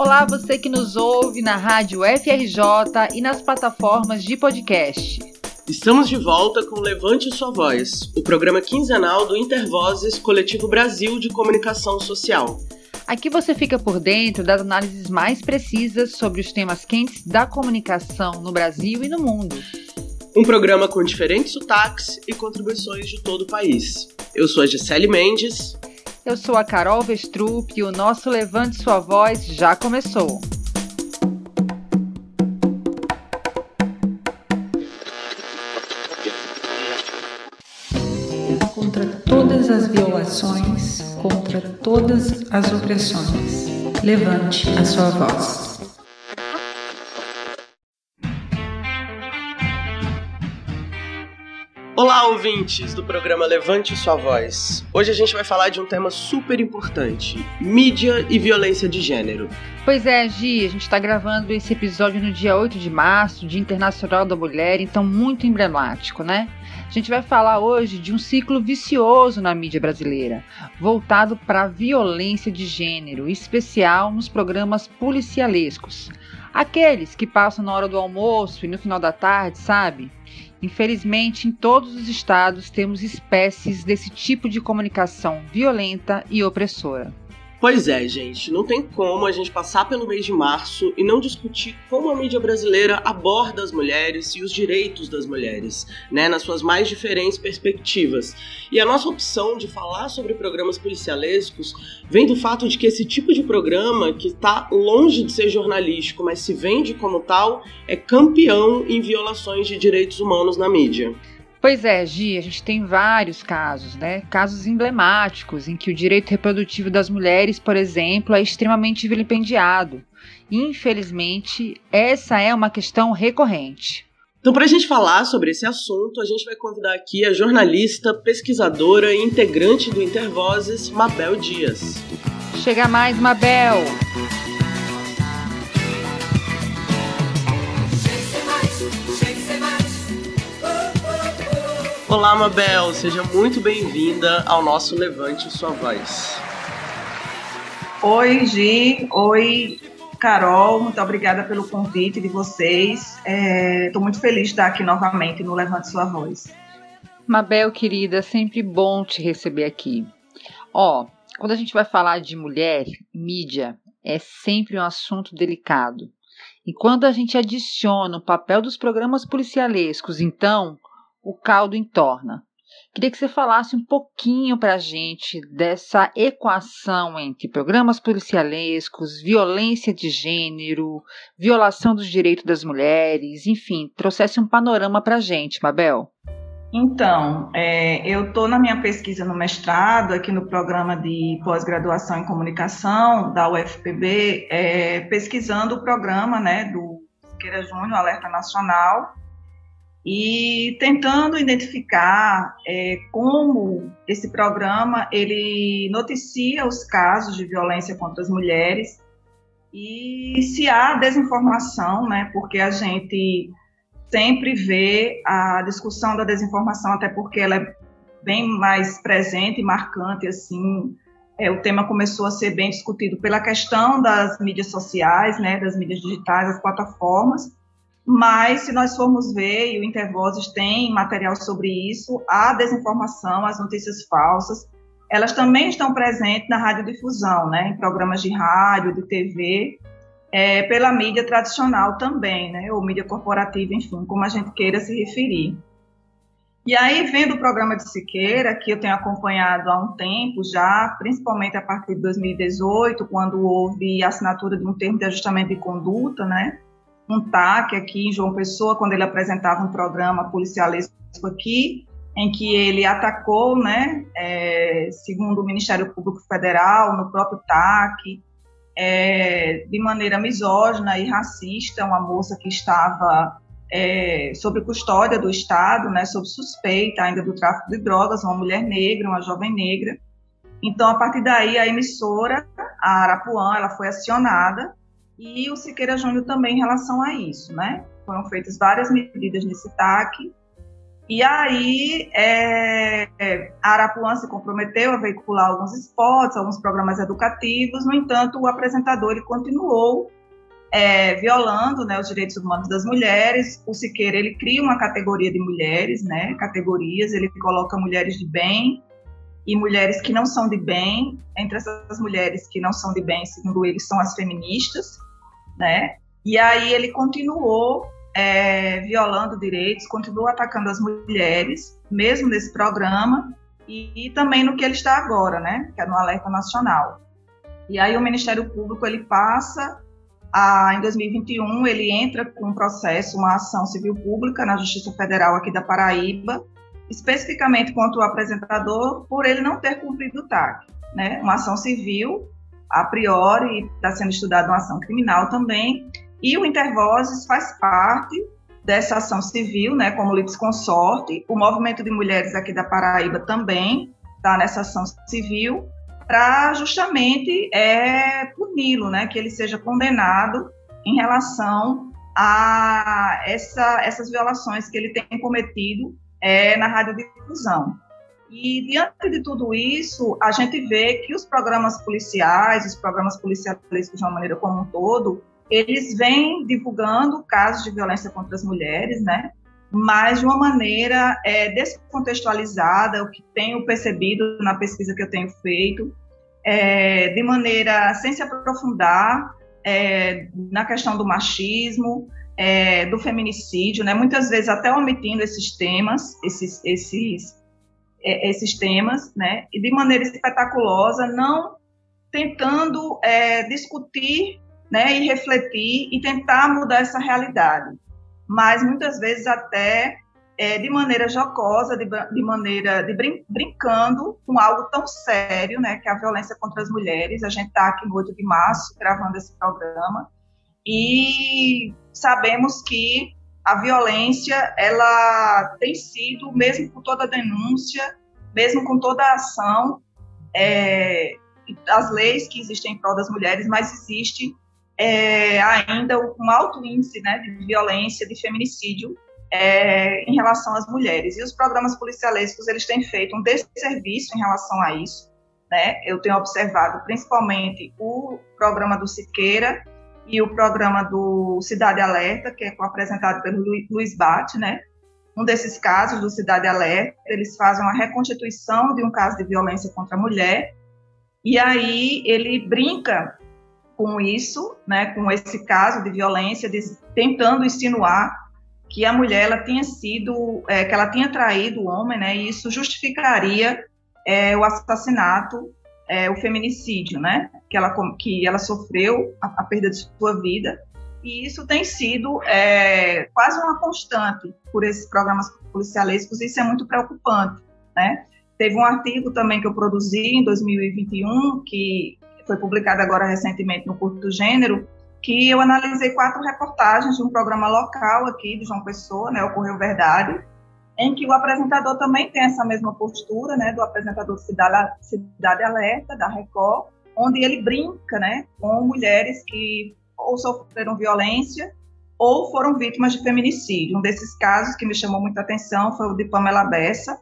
Olá, você que nos ouve na rádio FRJ e nas plataformas de podcast. Estamos de volta com Levante Sua Voz, o programa quinzenal do Intervozes Coletivo Brasil de Comunicação Social. Aqui você fica por dentro das análises mais precisas sobre os temas quentes da comunicação no Brasil e no mundo. Um programa com diferentes sotaques e contribuições de todo o país. Eu sou a Gisele Mendes. Eu sou a Carol Vestrup e o nosso Levante Sua Voz já começou. Contra todas as violações, contra todas as opressões, levante a sua voz. Olá, ouvintes do programa Levante Sua Voz. Hoje a gente vai falar de um tema super importante: mídia e violência de gênero. Pois é, Gi, a gente está gravando esse episódio no dia 8 de março, Dia Internacional da Mulher, então muito emblemático, né? A gente vai falar hoje de um ciclo vicioso na mídia brasileira, voltado para a violência de gênero, especial nos programas policialescos. Aqueles que passam na hora do almoço e no final da tarde, sabe? Infelizmente, em todos os estados temos espécies desse tipo de comunicação violenta e opressora. Pois é, gente, não tem como a gente passar pelo mês de março e não discutir como a mídia brasileira aborda as mulheres e os direitos das mulheres, né, nas suas mais diferentes perspectivas. E a nossa opção de falar sobre programas policialescos vem do fato de que esse tipo de programa, que está longe de ser jornalístico, mas se vende como tal, é campeão em violações de direitos humanos na mídia. Pois é, Gi, a gente tem vários casos, né? Casos emblemáticos em que o direito reprodutivo das mulheres, por exemplo, é extremamente vilipendiado. Infelizmente, essa é uma questão recorrente. Então, para a gente falar sobre esse assunto, a gente vai convidar aqui a jornalista, pesquisadora e integrante do Intervozes, Mabel Dias. Chega mais, Mabel! Olá, Mabel, seja muito bem-vinda ao nosso Levante Sua Voz. Oi, Gi, oi, Carol, muito obrigada pelo convite de vocês. Estou é, muito feliz de estar aqui novamente no Levante Sua Voz. Mabel, querida, sempre bom te receber aqui. Ó, quando a gente vai falar de mulher, mídia, é sempre um assunto delicado. E quando a gente adiciona o papel dos programas policialescos, então, o caldo entorna. Queria que você falasse um pouquinho para a gente dessa equação entre programas policialescos, violência de gênero, violação dos direitos das mulheres, enfim, trouxesse um panorama para a gente, Mabel. Então, é, eu estou na minha pesquisa no mestrado, aqui no programa de pós-graduação em comunicação da UFPB, é, pesquisando o programa né, do Siqueira Júnior, Alerta Nacional, e tentando identificar é, como esse programa ele noticia os casos de violência contra as mulheres e se há desinformação, né? Porque a gente sempre vê a discussão da desinformação, até porque ela é bem mais presente e marcante assim. É, o tema começou a ser bem discutido pela questão das mídias sociais, né, das mídias digitais, das plataformas, mas, se nós formos ver, e o Intervozes tem material sobre isso, a desinformação, as notícias falsas, elas também estão presentes na radiodifusão, né, em programas de rádio, de TV, é, pela mídia tradicional também, né, ou mídia corporativa, enfim, como a gente queira se referir. E aí, vendo o programa de Siqueira, que eu tenho acompanhado há um tempo já, principalmente a partir de 2018, quando houve a assinatura de um termo de ajustamento de conduta, né, um TAC aqui em João Pessoa, quando ele apresentava um programa policialesco aqui, em que ele atacou, né, é, segundo o Ministério Público Federal, no próprio TAC, é, de maneira misógina e racista, uma moça que estava é, sob custódia do Estado, né, sob suspeita ainda do tráfico de drogas, uma mulher negra, uma jovem negra. Então, a partir daí, a emissora, a Arapuã, ela foi acionada e o Siqueira Júnior também em relação a isso, né? Foram feitas várias medidas nesse TAC E aí é, a Arapuã se comprometeu a veicular alguns spots, alguns programas educativos, no entanto, o apresentador ele continuou é, violando né, os direitos humanos das mulheres. O Siqueira ele cria uma categoria de mulheres, né, categorias, ele coloca mulheres de bem e mulheres que não são de bem. Entre essas mulheres que não são de bem, segundo ele, são as feministas, né? E aí ele continuou é, violando direitos, continuou atacando as mulheres, mesmo nesse programa, e, e, também no que ele está agora, né, que é no Alerta Nacional. E aí o Ministério Público, ele passa, a, em 2021, ele entra com um processo, uma ação civil pública na Justiça Federal aqui da Paraíba, especificamente contra o apresentador, por ele não ter cumprido o TAC, né, uma ação civil, a priori, está sendo estudada uma ação criminal também, e o Intervozes faz parte dessa ação civil, né, como litisconsorte. O movimento de mulheres aqui da Paraíba também está nessa ação civil para justamente é, puni-lo, né, que ele seja condenado em relação a essa, essas violações que ele tem cometido é, na radiodifusão. E diante de tudo isso, a gente vê que os programas policiais, os programas policiais de uma maneira como um todo, eles vêm divulgando casos de violência contra as mulheres, né? Mas de uma maneira é, descontextualizada, o que tenho percebido na pesquisa que eu tenho feito, é, de maneira sem se aprofundar é, na questão do machismo, é, do feminicídio, né? Muitas vezes até omitindo esses temas, esses, esses, é, esses temas, né? E de maneira espetaculosa, não tentando é, discutir né, e refletir e tentar mudar essa realidade. Mas muitas vezes até é, de maneira jocosa, de, de maneira de brin brincando com algo tão sério, né, que é a violência contra as mulheres. A gente está aqui no 8 de março gravando esse programa e sabemos que a violência ela tem sido, mesmo com toda a denúncia, mesmo com toda a ação, é, as leis que existem em prol das mulheres, mas existe é, ainda um alto índice né, de violência, de feminicídio é, em relação às mulheres. E os programas policialescos, eles têm feito um desserviço em relação a isso. Né? Eu tenho observado principalmente o programa do Siqueira e o programa do Cidade Alerta, que é apresentado pelo Luiz Bate, né? Um desses casos do Cidade Alerta, eles fazem uma reconstituição de um caso de violência contra a mulher, e aí ele brinca com isso, né, com esse caso de violência, de, tentando insinuar que a mulher ela tinha sido, é, que ela tinha traído o homem, né, e isso justificaria é, o assassinato, é, o feminicídio, né, que ela que ela sofreu a, a perda de sua vida, e isso tem sido é, quase uma constante por esses programas policialescos, isso é muito preocupante, né. Teve um artigo também que eu produzi em 2021 que foi publicada agora recentemente no Curto do Gênero, que eu analisei quatro reportagens de um programa local aqui de João Pessoa, né, Ocorreu Verdade, em que o apresentador também tem essa mesma postura, né, do apresentador Cidade, Cidade Alerta, da Record, onde ele brinca, né, com mulheres que ou sofreram violência ou foram vítimas de feminicídio. Um desses casos que me chamou muita atenção foi o de Pamela Bessa,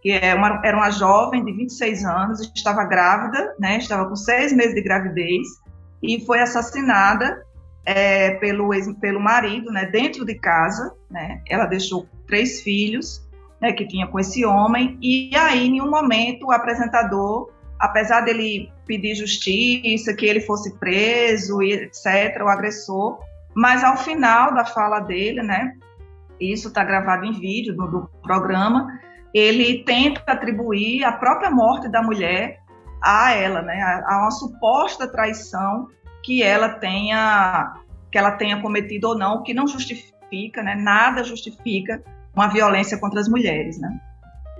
que é uma, era uma jovem de 26 anos, estava grávida, né, estava com seis meses de gravidez, e foi assassinada é, pelo, ex, pelo marido, né, dentro de casa, né, ela deixou três filhos, né, que tinha com esse homem, e aí, em um momento, o apresentador, apesar dele pedir justiça, que ele fosse preso, etc., o agressor, mas ao final da fala dele, né, isso está gravado em vídeo do, do programa, ele tenta atribuir a própria morte da mulher a ela, né, a, uma suposta traição que ela tenha que ela tenha cometido ou não, que não justifica, né, nada justifica uma violência contra as mulheres, né.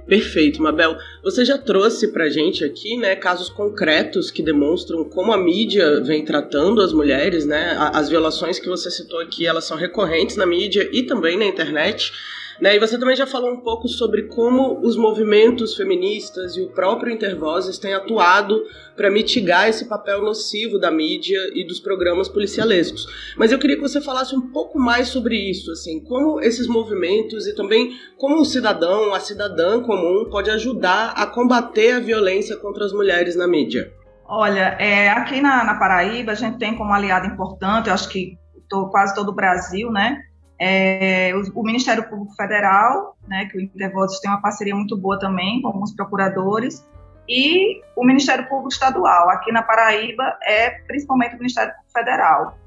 Perfeito, Mabel. Você já trouxe pra gente aqui, né, casos concretos que demonstram como a mídia vem tratando as mulheres, né? As violações que você citou aqui, elas são recorrentes na mídia e também na internet. Né? E você também já falou um pouco sobre como os movimentos feministas e o próprio Intervozes têm atuado para mitigar esse papel nocivo da mídia e dos programas policialescos. Mas eu queria que você falasse um pouco mais sobre isso, assim, como esses movimentos e também como o cidadão, a cidadã comum pode ajudar a combater a violência contra as mulheres na mídia. Olha, é, aqui na, na, Paraíba a gente tem como aliado importante, eu acho que tô, quase todo o Brasil, né? É, o, o, Ministério Público Federal, né, que o Intervotos tem uma parceria muito boa também com alguns procuradores, e o Ministério Público Estadual. Aqui na Paraíba é principalmente o Ministério Público Federal.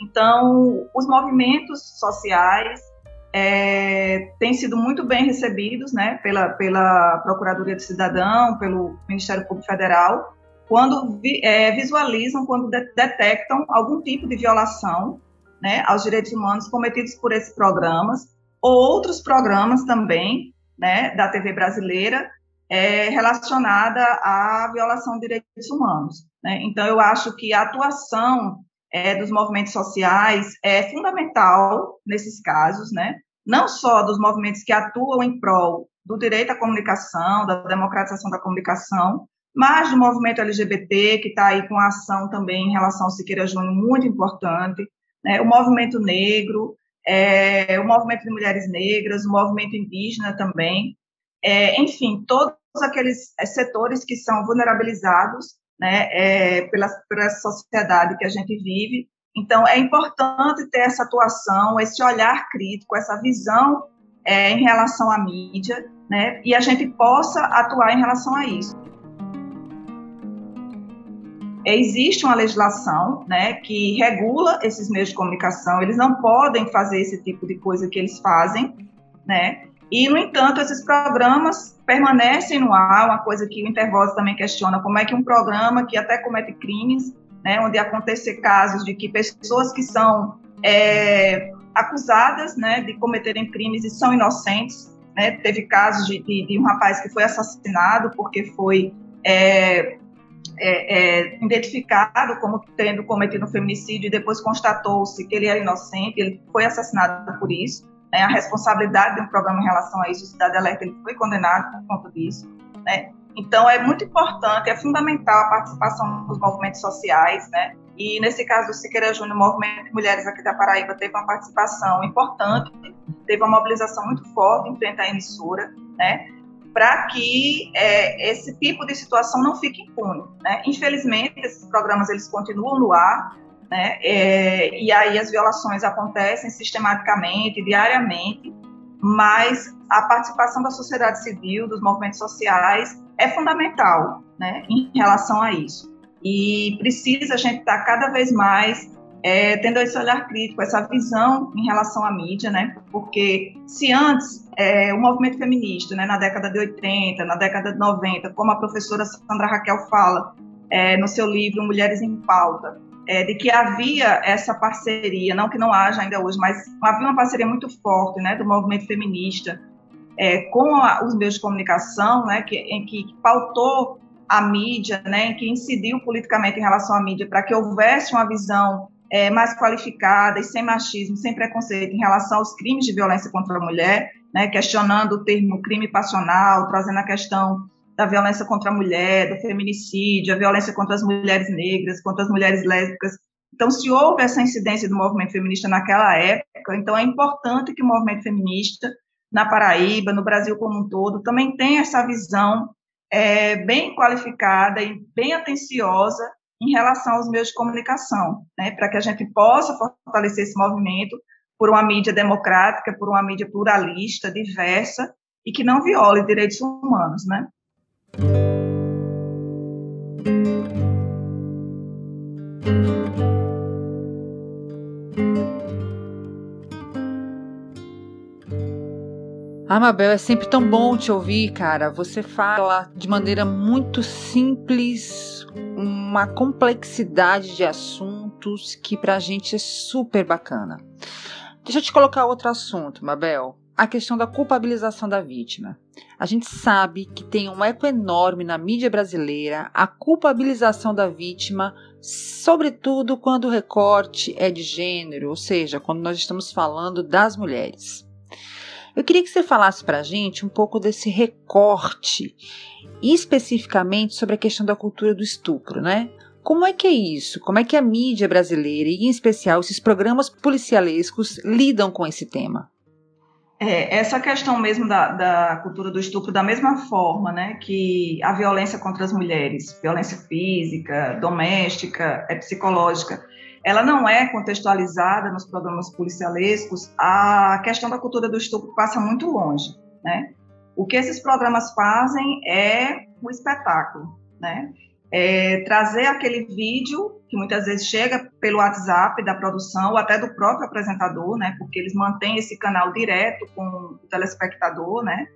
Então, os movimentos sociais é, têm sido muito bem recebidos né, pela, pela Procuradoria do Cidadão, pelo Ministério Público Federal, quando vi, é, visualizam, quando de, detectam algum tipo de violação né, aos direitos humanos cometidos por esses programas, ou outros programas também né, da TV brasileira é, relacionada à violação de direitos humanos. Né? Então, eu acho que a atuação é, dos movimentos sociais é fundamental nesses casos, né? não só dos movimentos que atuam em prol do direito à comunicação, da democratização da comunicação, mas do movimento LGBT, que está aí com a ação também em relação ao Siqueira Júnior, muito importante, né? o movimento negro, é, o movimento de mulheres negras, o movimento indígena também, é, enfim, todos aqueles é, setores que são vulnerabilizados né, é, pela, pela sociedade que a gente vive. Então, é importante ter essa atuação, esse olhar crítico, essa visão é, em relação à mídia, né, e a gente possa atuar em relação a isso. Existe uma legislação né, que regula esses meios de comunicação, eles não podem fazer esse tipo de coisa que eles fazem, né? E, no entanto, esses programas permanecem no ar, uma coisa que o Intervoz também questiona, como é que um programa que até comete crimes, né, onde acontecem casos de que pessoas que são é, acusadas né, de cometerem crimes e são inocentes, né, teve casos de, de, de, um rapaz que foi assassinado porque foi é, é, é, identificado como tendo cometido um feminicídio e depois constatou-se que ele era inocente, ele foi assassinado por isso né, a responsabilidade de um programa em relação a isso, o Cidade Alerta ele foi condenado por conta disso, né? Então é muito importante, é fundamental a participação dos movimentos sociais, né? E nesse caso do Siqueira Júnior, o Movimento de Mulheres aqui da Paraíba teve uma participação importante, teve uma mobilização muito forte em frente à emissora, né? Para que é, esse tipo de situação não fique impune, né? Infelizmente, esses programas eles continuam no ar, né? É, e aí as violações acontecem sistematicamente, diariamente, mas a participação da sociedade civil, dos movimentos sociais, é fundamental né, em relação a isso. E precisa a gente estar tá cada vez mais é, tendo esse olhar crítico, essa visão em relação à mídia, né? Porque se antes é, o movimento feminista, né, na década de 80, na década de 90, como a professora Sandra Raquel fala é, no seu livro Mulheres em Pauta, é, de que havia essa parceria, não que não haja ainda hoje, mas havia uma parceria muito forte né, do movimento feminista é, com a, os meios de comunicação, né, que, em que, pautou a mídia, né, que incidiu politicamente em relação à mídia, para que houvesse uma visão é, mais qualificada e sem machismo, sem preconceito em relação aos crimes de violência contra a mulher, né, questionando o termo crime passional, trazendo a questão da violência contra a mulher, do feminicídio, a violência contra as mulheres negras, contra as mulheres lésbicas. Então, se houve essa incidência do movimento feminista naquela época, então é importante que o movimento feminista na Paraíba, no Brasil como um todo, também tenha essa visão é, bem qualificada e bem atenciosa em relação aos meios de comunicação, né, para que a gente possa fortalecer esse movimento por uma mídia democrática, por uma mídia pluralista, diversa e que não viole direitos humanos, né? Amabel, é sempre tão bom te ouvir, cara. Você fala de maneira muito simples, uma complexidade de assuntos que pra gente é super bacana. Deixa eu te colocar outro assunto, Mabel a questão da culpabilização da vítima. A gente sabe que tem um eco enorme na mídia brasileira a culpabilização da vítima, sobretudo quando o recorte é de gênero, ou seja, quando nós estamos falando das mulheres. Eu queria que você falasse para a gente um pouco desse recorte, especificamente sobre a questão da cultura do estupro, né? Como é que é isso? Como é que a mídia brasileira, e em especial esses programas policialescos, lidam com esse tema? É, essa questão mesmo da, da, cultura do estupro, da mesma forma né, que a violência contra as mulheres, violência física, doméstica, é psicológica, ela não é contextualizada nos programas policialescos, a questão da cultura do estupro passa muito longe. Né? O que esses programas fazem é o espetáculo, né? É trazer aquele vídeo que muitas vezes chega pelo WhatsApp da produção ou até do próprio apresentador, né? Porque eles mantêm esse canal direto com o telespectador, né?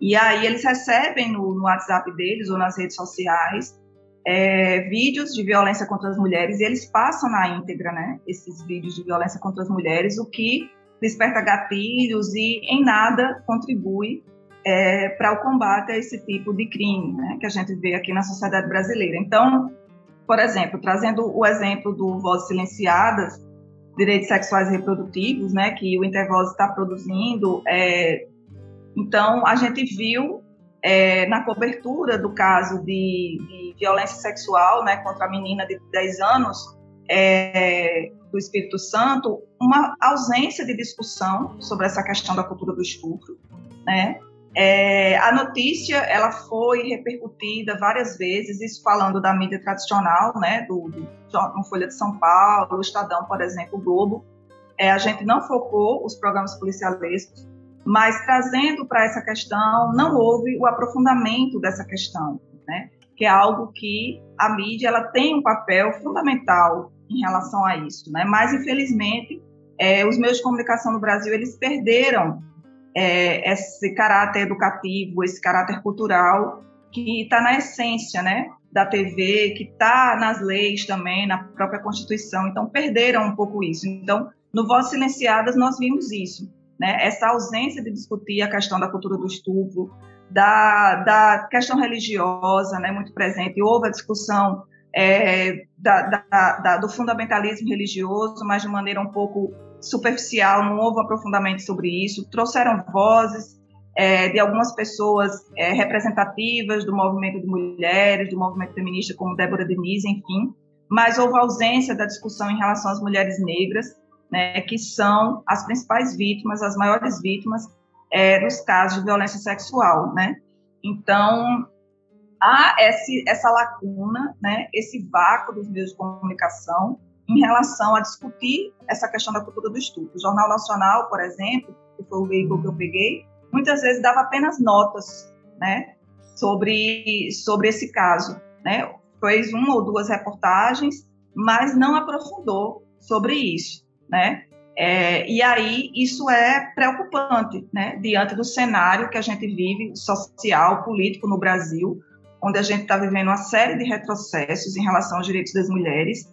E aí eles recebem no, no WhatsApp deles ou nas redes sociais é, vídeos de violência contra as mulheres e eles passam na íntegra, né? Esses vídeos de violência contra as mulheres, o que desperta gatilhos e em nada contribui é, para o combate a esse tipo de crime né, que a gente vê aqui na sociedade brasileira. Então, por exemplo, trazendo o exemplo do Vozes Silenciadas, Direitos Sexuais e Reprodutivos, né, que o Intervoz está produzindo, é, então a gente viu é, na cobertura do caso de, de, violência sexual né, contra a menina de 10 anos é, do Espírito Santo, uma ausência de discussão sobre essa questão da cultura do estupro, né? É, a notícia ela foi repercutida várias vezes, isso falando da mídia tradicional, né, do, do, Folha de São Paulo, Estadão, por exemplo, o Globo. É, a gente não focou os programas policialescos, mas trazendo para essa questão, não houve o aprofundamento dessa questão, né, que é algo que a mídia ela tem um papel fundamental em relação a isso, né, mas infelizmente é, os meios de comunicação no Brasil eles perderam é, esse caráter educativo, esse caráter cultural que está na essência, né, da TV, que está nas leis também, na própria Constituição. Então perderam um pouco isso. Então, no Voz Silenciadas nós vimos isso, né, essa ausência de discutir a questão da cultura do estupro, da, da questão religiosa, né, muito presente. Houve a discussão é, da, da, do fundamentalismo religioso, mas de maneira um pouco superficial, não houve aprofundamento sobre isso. Trouxeram vozes é, de algumas pessoas é, representativas do movimento de mulheres, do movimento feminista, como Débora Denise, enfim, mas houve ausência da discussão em relação às mulheres negras, né, que são as principais vítimas, as maiores vítimas é, dos casos de violência sexual, né? Então, há esse, essa lacuna, né, esse vácuo dos meios de comunicação em relação a discutir essa questão da cultura do estupro. O Jornal Nacional, por exemplo, que foi o veículo que eu peguei, muitas vezes dava apenas notas, né, sobre sobre esse caso, né? Fez uma ou duas reportagens, mas não aprofundou sobre isso, né? É, e aí isso é preocupante, né? Diante do cenário que a gente vive social, político no Brasil, onde a gente está vivendo uma série de retrocessos em relação aos direitos das mulheres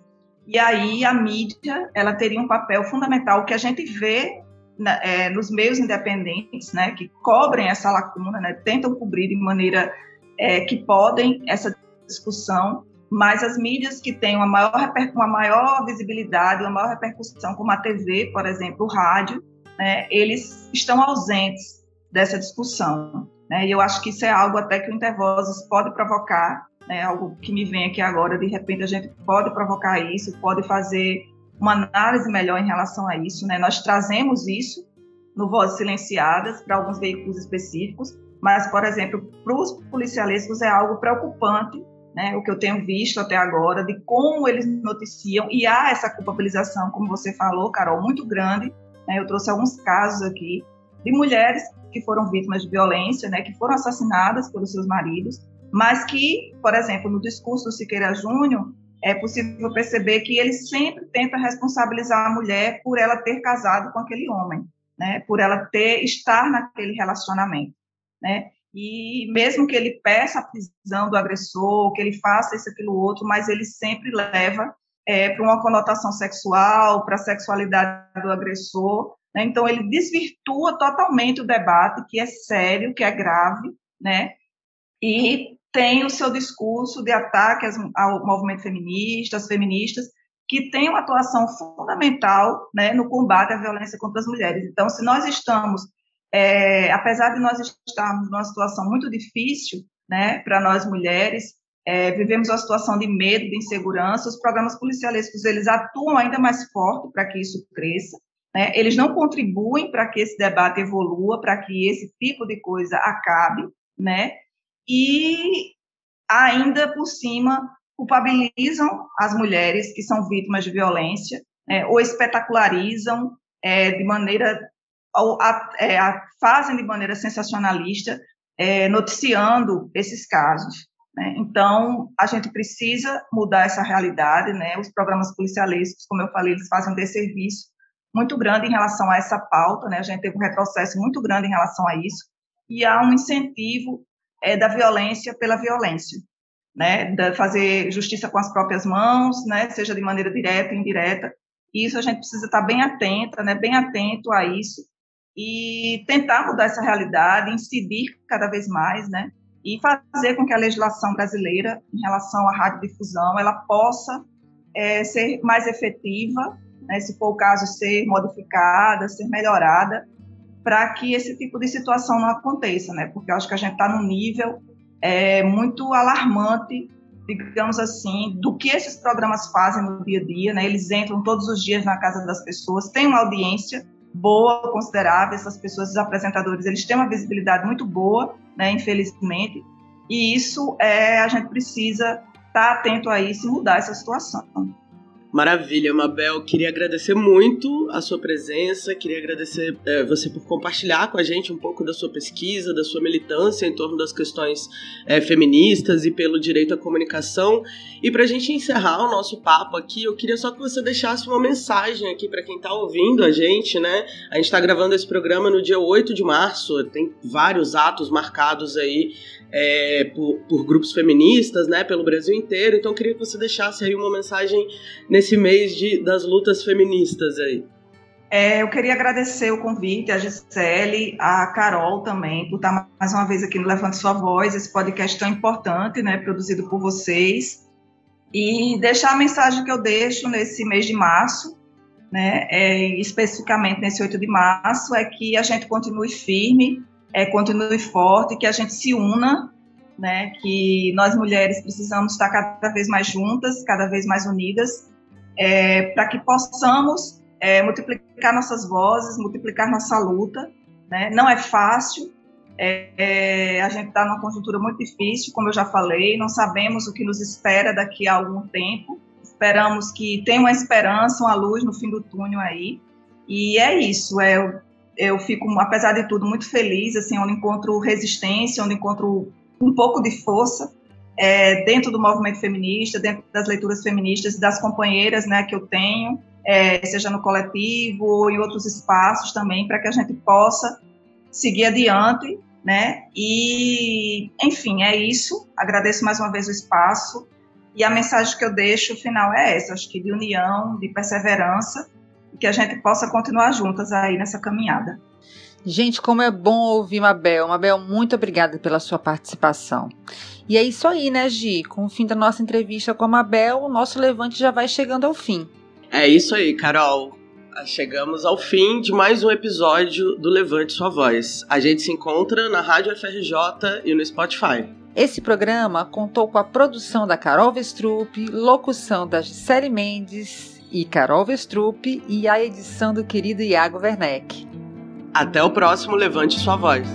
e aí a mídia ela teria um papel fundamental que a gente vê né, é, nos meios independentes, né, que cobrem essa lacuna, né, tentam cobrir de maneira é, que podem essa discussão, mas as mídias que têm uma maior, uma maior visibilidade, uma maior repercussão, como a TV, por exemplo, o rádio, né, eles estão ausentes dessa discussão. Né, e eu acho que isso é algo até que o Intervozes pode provocar né, algo que me vem aqui agora, de repente a gente pode provocar isso, pode fazer uma análise melhor em relação a isso, né? Nós trazemos isso no Vozes Silenciadas para alguns veículos específicos, mas, por exemplo, para os policialescos é algo preocupante, né? O que eu tenho visto até agora, de como eles noticiam, e há essa culpabilização, como você falou, Carol, muito grande. Né? Eu trouxe alguns casos aqui de mulheres que foram vítimas de violência, né? Que foram assassinadas pelos seus maridos, mas que, por exemplo, no discurso do Siqueira Júnior, é possível perceber que ele sempre tenta responsabilizar a mulher por ela ter casado com aquele homem, né? Por ela ter estar naquele relacionamento, né? E mesmo que ele peça a prisão do agressor, que ele faça isso aquilo outro, mas ele sempre leva é, para uma conotação sexual, para a sexualidade do agressor. Né? Então ele desvirtua totalmente o debate, que é sério, que é grave, né? E tem o seu discurso de ataque ao movimento feminista, às feministas, que tem uma atuação fundamental né, no combate à violência contra as mulheres. Então, se nós estamos é, apesar de nós estarmos numa situação muito difícil, né, para nós mulheres, é, vivemos uma situação de medo, de insegurança, os programas policialescos, eles atuam ainda mais forte para que isso cresça, né, eles não contribuem para que esse debate evolua, para que esse tipo de coisa acabe, né, e ainda por cima culpabilizam as mulheres que são vítimas de violência, é, ou espetacularizam é, de maneira, a, é, a, fazem de maneira sensacionalista, é, noticiando esses casos. Né? Então, a gente precisa mudar essa realidade, né? Os programas policialescos, como eu falei, eles fazem um desserviço muito grande em relação a essa pauta, né? A gente teve um retrocesso muito grande em relação a isso, e há um incentivo é, da violência pela violência, né? Da fazer justiça com as próprias mãos, né? Seja de maneira direta ou indireta, isso a gente precisa estar bem atenta, né, bem atento a isso e tentar mudar essa realidade, incidir cada vez mais, né, e fazer com que a legislação brasileira em relação à radiodifusão ela possa é, ser mais efetiva, né, se for o caso, ser modificada, ser melhorada, para que esse tipo de situação não aconteça, né, porque eu acho que a gente está num nível é, muito alarmante digamos assim, do que esses programas fazem no dia a dia, né? Eles entram todos os dias na casa das pessoas, têm uma audiência boa, considerável, essas pessoas, os apresentadores, eles têm uma visibilidade muito boa, né, infelizmente, e isso é, a gente precisa estar tá atento a isso e mudar essa situação. Maravilha, Mabel. Queria agradecer muito a sua presença, queria agradecer é, você por compartilhar com a gente um pouco da sua pesquisa, da sua militância em torno das questões é, feministas e pelo direito à comunicação. E para a gente encerrar o nosso papo aqui, eu queria só que você deixasse uma mensagem aqui para quem está ouvindo a gente, né? A gente está gravando esse programa no dia 8 de março, tem vários atos marcados aí é, por, por, grupos feministas, né, pelo Brasil inteiro. Então, eu queria que você deixasse aí uma mensagem nesse mês de, das lutas feministas aí. É, eu queria agradecer o convite, a Gisele, a Carol também, por estar mais uma vez aqui no Levante Sua Voz, esse podcast tão importante, né, produzido por vocês. E deixar a mensagem que eu deixo nesse mês de março, né, é, especificamente nesse 8 de março, é que a gente continue firme, é, continue forte, que a gente se una, né, que nós mulheres precisamos estar cada vez mais juntas, cada vez mais unidas, é, para que possamos é, multiplicar nossas vozes, multiplicar nossa luta. Né? Não é fácil, é, é a gente está numa conjuntura muito difícil, como eu já falei, não sabemos o que nos espera daqui a algum tempo, esperamos que tenha uma esperança, uma luz no fim do túnel aí, e é isso, é eu fico, apesar de tudo, muito feliz, assim, onde encontro resistência, onde encontro um pouco de força é, dentro do movimento feminista, dentro das leituras feministas e das companheiras, né, que eu tenho, é, seja no coletivo ou em outros espaços também, para que a gente possa seguir adiante, né, e, enfim, é isso, agradeço mais uma vez o espaço, e a mensagem que eu deixo, final, é essa, acho que de união, de perseverança, que a gente possa continuar juntas aí nessa caminhada. Gente, como é bom ouvir Mabel. Mabel, muito obrigada pela sua participação. E é isso aí, né, Gi? Com o fim da nossa entrevista com a Mabel, o nosso levante já vai chegando ao fim. É isso aí, Carol. Chegamos ao fim de mais um episódio do Levante Sua Voz. A gente se encontra na Rádio FRJ e no Spotify. Esse programa contou com a produção da Carol Vestrup, locução da Gisele Mendes e Carol Vestrup e a edição do querido Iago Werneck. Até o próximo Levante Sua Voz.